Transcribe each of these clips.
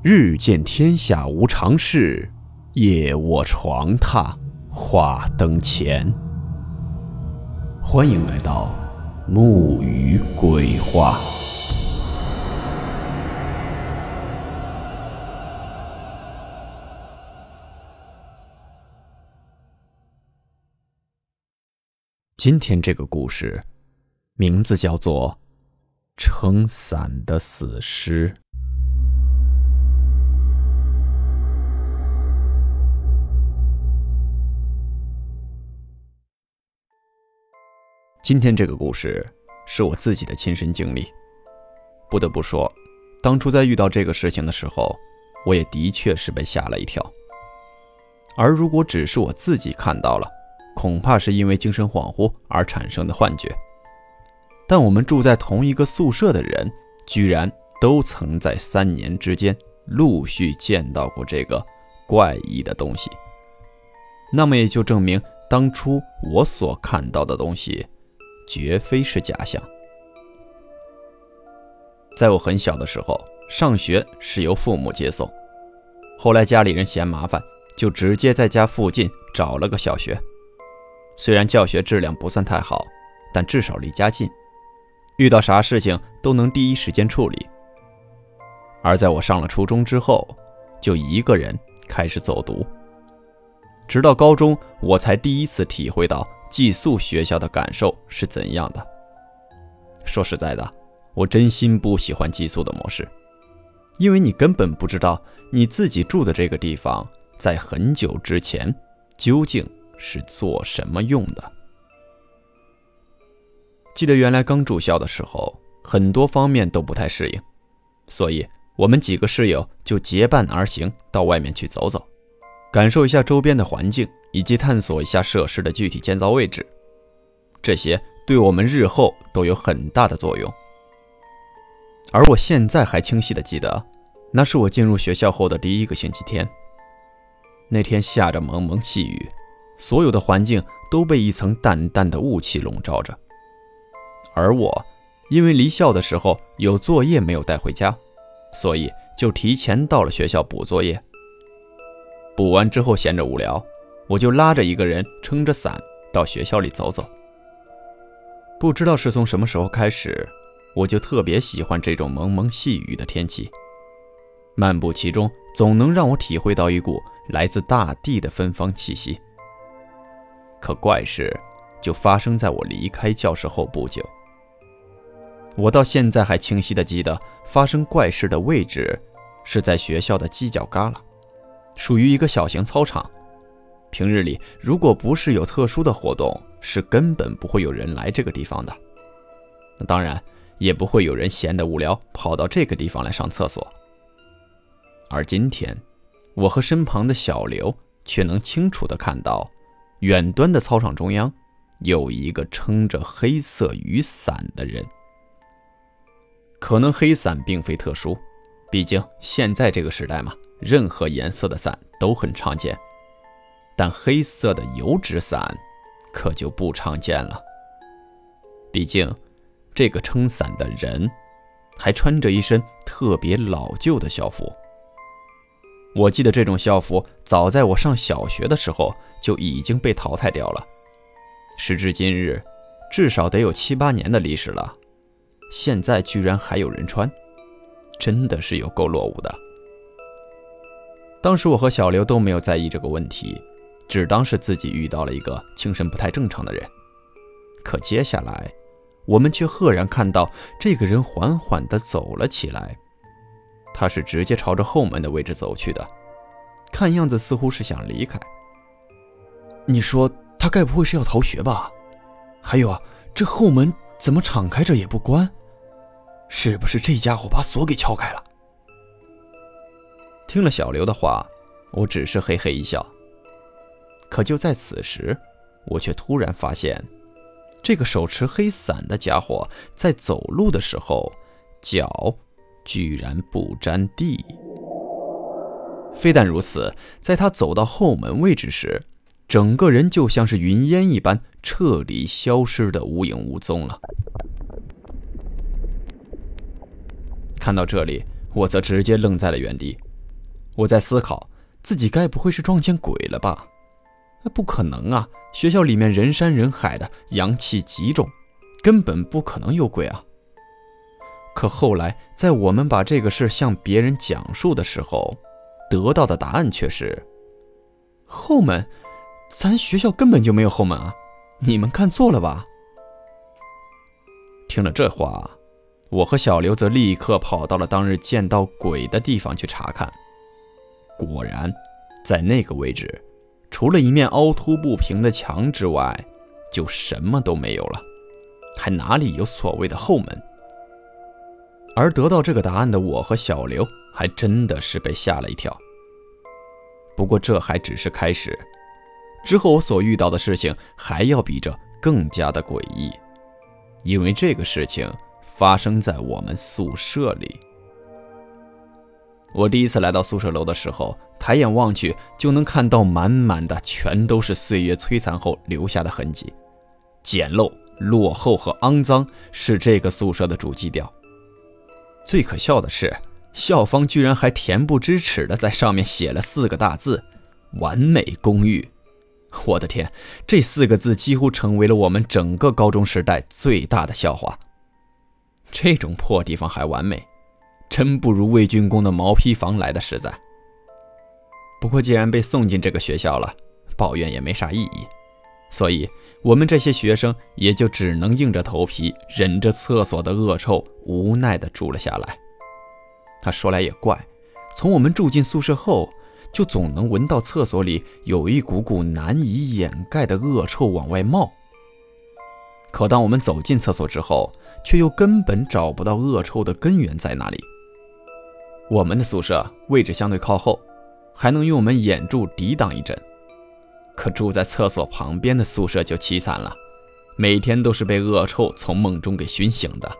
日见天下无常事，夜卧床榻话灯前。欢迎来到木鱼鬼话。今天这个故事，名字叫做《撑伞的死尸》。今天这个故事是我自己的亲身经历。不得不说，当初在遇到这个事情的时候，我也的确是被吓了一跳。而如果只是我自己看到了，恐怕是因为精神恍惚而产生的幻觉。但我们住在同一个宿舍的人，居然都曾在三年之间陆续见到过这个怪异的东西。那么也就证明，当初我所看到的东西。绝非是假象。在我很小的时候，上学是由父母接送，后来家里人嫌麻烦，就直接在家附近找了个小学。虽然教学质量不算太好，但至少离家近，遇到啥事情都能第一时间处理。而在我上了初中之后，就一个人开始走读，直到高中，我才第一次体会到。寄宿学校的感受是怎样的？说实在的，我真心不喜欢寄宿的模式，因为你根本不知道你自己住的这个地方在很久之前究竟是做什么用的。记得原来刚住校的时候，很多方面都不太适应，所以我们几个室友就结伴而行到外面去走走，感受一下周边的环境。以及探索一下设施的具体建造位置，这些对我们日后都有很大的作用。而我现在还清晰的记得，那是我进入学校后的第一个星期天。那天下着蒙蒙细雨，所有的环境都被一层淡淡的雾气笼罩着。而我因为离校的时候有作业没有带回家，所以就提前到了学校补作业。补完之后闲着无聊。我就拉着一个人撑着伞到学校里走走。不知道是从什么时候开始，我就特别喜欢这种蒙蒙细雨的天气。漫步其中，总能让我体会到一股来自大地的芬芳气息。可怪事就发生在我离开教室后不久。我到现在还清晰的记得，发生怪事的位置是在学校的犄角旮旯，属于一个小型操场。平日里，如果不是有特殊的活动，是根本不会有人来这个地方的。那当然，也不会有人闲得无聊跑到这个地方来上厕所。而今天，我和身旁的小刘却能清楚地看到，远端的操场中央有一个撑着黑色雨伞的人。可能黑伞并非特殊，毕竟现在这个时代嘛，任何颜色的伞都很常见。但黑色的油纸伞可就不常见了。毕竟，这个撑伞的人还穿着一身特别老旧的校服。我记得这种校服早在我上小学的时候就已经被淘汰掉了。时至今日，至少得有七八年的历史了，现在居然还有人穿，真的是有够落伍的。当时我和小刘都没有在意这个问题。只当是自己遇到了一个精神不太正常的人，可接下来，我们却赫然看到这个人缓缓地走了起来。他是直接朝着后门的位置走去的，看样子似乎是想离开。你说他该不会是要逃学吧？还有啊，这后门怎么敞开着也不关？是不是这家伙把锁给撬开了？听了小刘的话，我只是嘿嘿一笑。可就在此时，我却突然发现，这个手持黑伞的家伙在走路的时候，脚居然不沾地。非但如此，在他走到后门位置时，整个人就像是云烟一般，彻底消失的无影无踪了。看到这里，我则直接愣在了原地，我在思考，自己该不会是撞见鬼了吧？不可能啊！学校里面人山人海的，阳气极重，根本不可能有鬼啊。可后来，在我们把这个事向别人讲述的时候，得到的答案却是：后门，咱学校根本就没有后门啊！你们看错了吧？听了这话，我和小刘则立刻跑到了当日见到鬼的地方去查看。果然，在那个位置。除了一面凹凸不平的墙之外，就什么都没有了，还哪里有所谓的后门？而得到这个答案的我和小刘，还真的是被吓了一跳。不过这还只是开始，之后我所遇到的事情还要比这更加的诡异，因为这个事情发生在我们宿舍里。我第一次来到宿舍楼的时候。抬眼望去，就能看到满满的全都是岁月摧残后留下的痕迹，简陋、落后和肮脏是这个宿舍的主基调。最可笑的是，校方居然还恬不知耻地在上面写了四个大字：“完美公寓。”我的天，这四个字几乎成为了我们整个高中时代最大的笑话。这种破地方还完美，真不如魏军工的毛坯房来的实在。不过，既然被送进这个学校了，抱怨也没啥意义，所以我们这些学生也就只能硬着头皮，忍着厕所的恶臭，无奈地住了下来。他说来也怪，从我们住进宿舍后，就总能闻到厕所里有一股股难以掩盖的恶臭往外冒。可当我们走进厕所之后，却又根本找不到恶臭的根源在哪里。我们的宿舍位置相对靠后。还能用我们眼柱抵挡一阵，可住在厕所旁边的宿舍就凄惨了，每天都是被恶臭从梦中给熏醒的，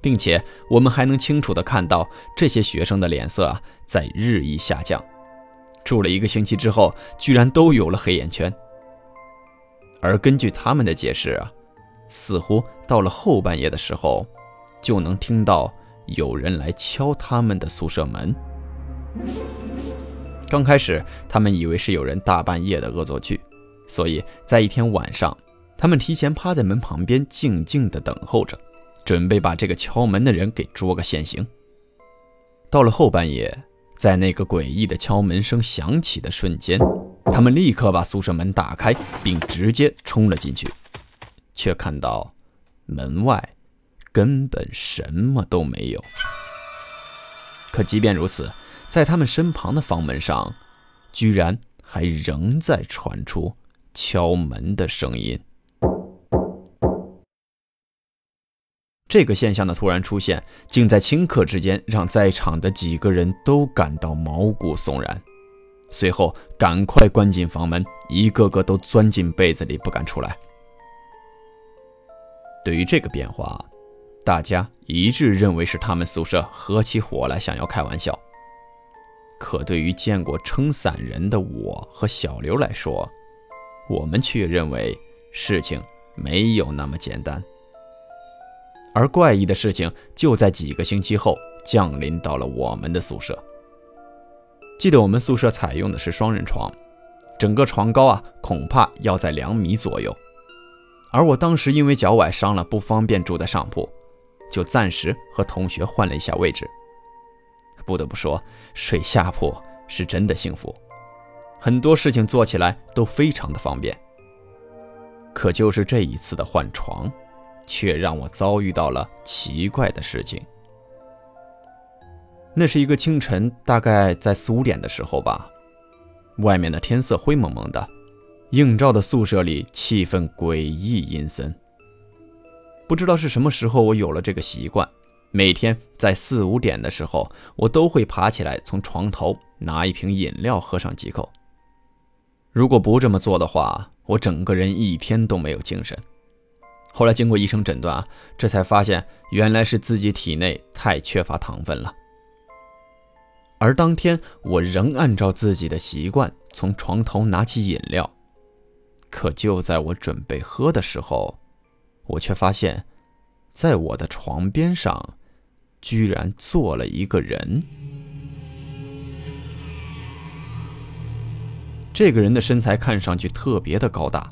并且我们还能清楚地看到这些学生的脸色在日益下降，住了一个星期之后，居然都有了黑眼圈。而根据他们的解释啊，似乎到了后半夜的时候，就能听到有人来敲他们的宿舍门。刚开始，他们以为是有人大半夜的恶作剧，所以在一天晚上，他们提前趴在门旁边，静静地等候着，准备把这个敲门的人给捉个现行。到了后半夜，在那个诡异的敲门声响起的瞬间，他们立刻把宿舍门打开，并直接冲了进去，却看到门外根本什么都没有。可即便如此，在他们身旁的房门上，居然还仍在传出敲门的声音。这个现象的突然出现，竟在顷刻之间让在场的几个人都感到毛骨悚然。随后，赶快关紧房门，一个个都钻进被子里不敢出来。对于这个变化，大家一致认为是他们宿舍合起伙来想要开玩笑。可对于见过撑伞人的我和小刘来说，我们却认为事情没有那么简单。而怪异的事情就在几个星期后降临到了我们的宿舍。记得我们宿舍采用的是双人床，整个床高啊恐怕要在两米左右。而我当时因为脚崴伤了，不方便住在上铺，就暂时和同学换了一下位置。不得不说，睡下铺是真的幸福，很多事情做起来都非常的方便。可就是这一次的换床，却让我遭遇到了奇怪的事情。那是一个清晨，大概在四五点的时候吧，外面的天色灰蒙蒙的，映照的宿舍里气氛诡异阴森。不知道是什么时候，我有了这个习惯。每天在四五点的时候，我都会爬起来，从床头拿一瓶饮料喝上几口。如果不这么做的话，我整个人一天都没有精神。后来经过医生诊断啊，这才发现原来是自己体内太缺乏糖分了。而当天我仍按照自己的习惯从床头拿起饮料，可就在我准备喝的时候，我却发现，在我的床边上。居然坐了一个人，这个人的身材看上去特别的高大，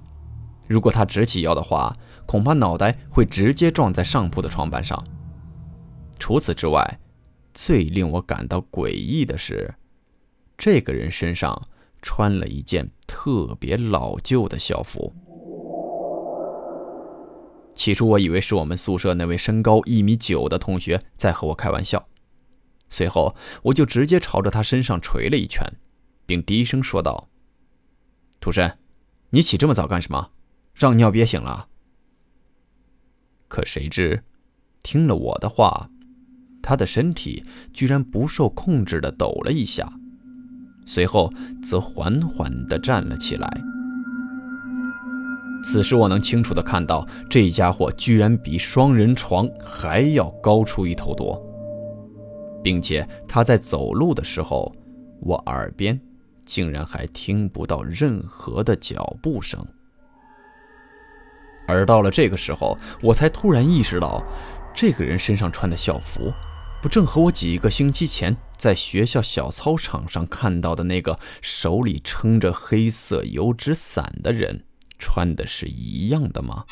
如果他直起腰的话，恐怕脑袋会直接撞在上铺的床板上。除此之外，最令我感到诡异的是，这个人身上穿了一件特别老旧的校服。起初我以为是我们宿舍那位身高一米九的同学在和我开玩笑，随后我就直接朝着他身上捶了一拳，并低声说道：“涂山，你起这么早干什么？让尿憋醒了？”可谁知，听了我的话。他的身体居然不受控制地抖了一下，随后则缓缓地站了起来。此时我能清楚地看到，这家伙居然比双人床还要高出一头多，并且他在走路的时候，我耳边竟然还听不到任何的脚步声。而到了这个时候，我才突然意识到，这个人身上穿的校服。不正和我几个星期前在学校小操场上看到的那个手里撑着黑色油纸伞的人穿的是一样的吗？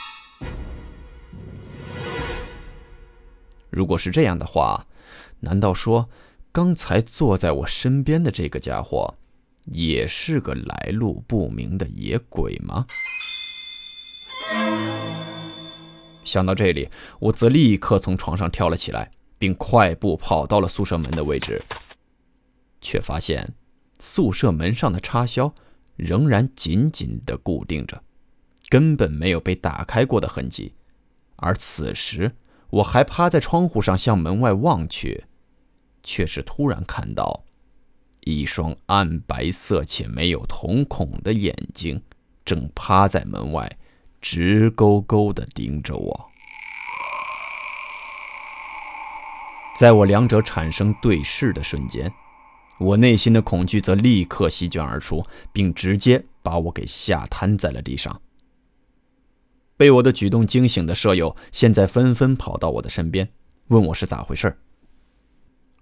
如果是这样的话，难道说刚才坐在我身边的这个家伙也是个来路不明的野鬼吗？想到这里，我则立刻从床上跳了起来。并快步跑到了宿舍门的位置，却发现宿舍门上的插销仍然紧紧地固定着，根本没有被打开过的痕迹。而此时，我还趴在窗户上向门外望去，却是突然看到一双暗白色且没有瞳孔的眼睛，正趴在门外，直勾勾地盯着我。在我两者产生对视的瞬间，我内心的恐惧则立刻席卷而出，并直接把我给吓瘫在了地上。被我的举动惊醒的舍友现在纷纷跑到我的身边，问我是咋回事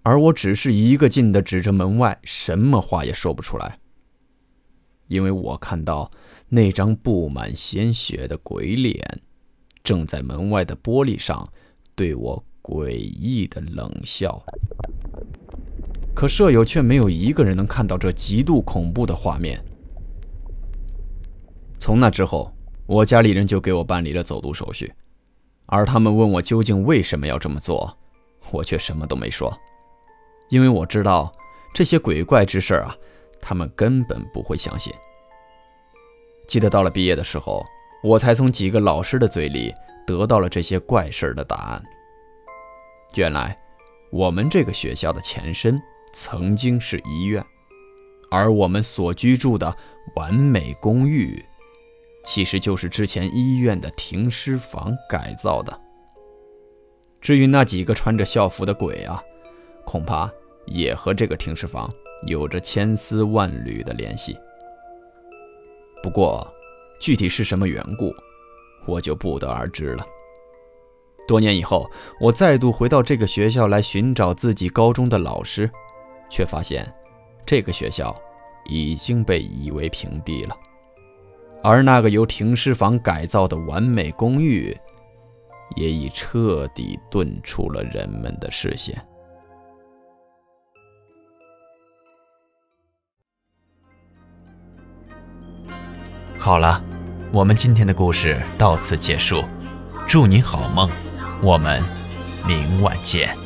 而我只是一个劲地指着门外，什么话也说不出来，因为我看到那张布满鲜血的鬼脸，正在门外的玻璃上对我。诡异的冷笑，可舍友却没有一个人能看到这极度恐怖的画面。从那之后，我家里人就给我办理了走读手续，而他们问我究竟为什么要这么做，我却什么都没说，因为我知道这些鬼怪之事啊，他们根本不会相信。记得到了毕业的时候，我才从几个老师的嘴里得到了这些怪事的答案。原来，我们这个学校的前身曾经是医院，而我们所居住的完美公寓，其实就是之前医院的停尸房改造的。至于那几个穿着校服的鬼啊，恐怕也和这个停尸房有着千丝万缕的联系。不过，具体是什么缘故，我就不得而知了。多年以后，我再度回到这个学校来寻找自己高中的老师，却发现这个学校已经被夷为平地了，而那个由停尸房改造的完美公寓，也已彻底遁出了人们的视线。好了，我们今天的故事到此结束，祝你好梦。我们明晚见。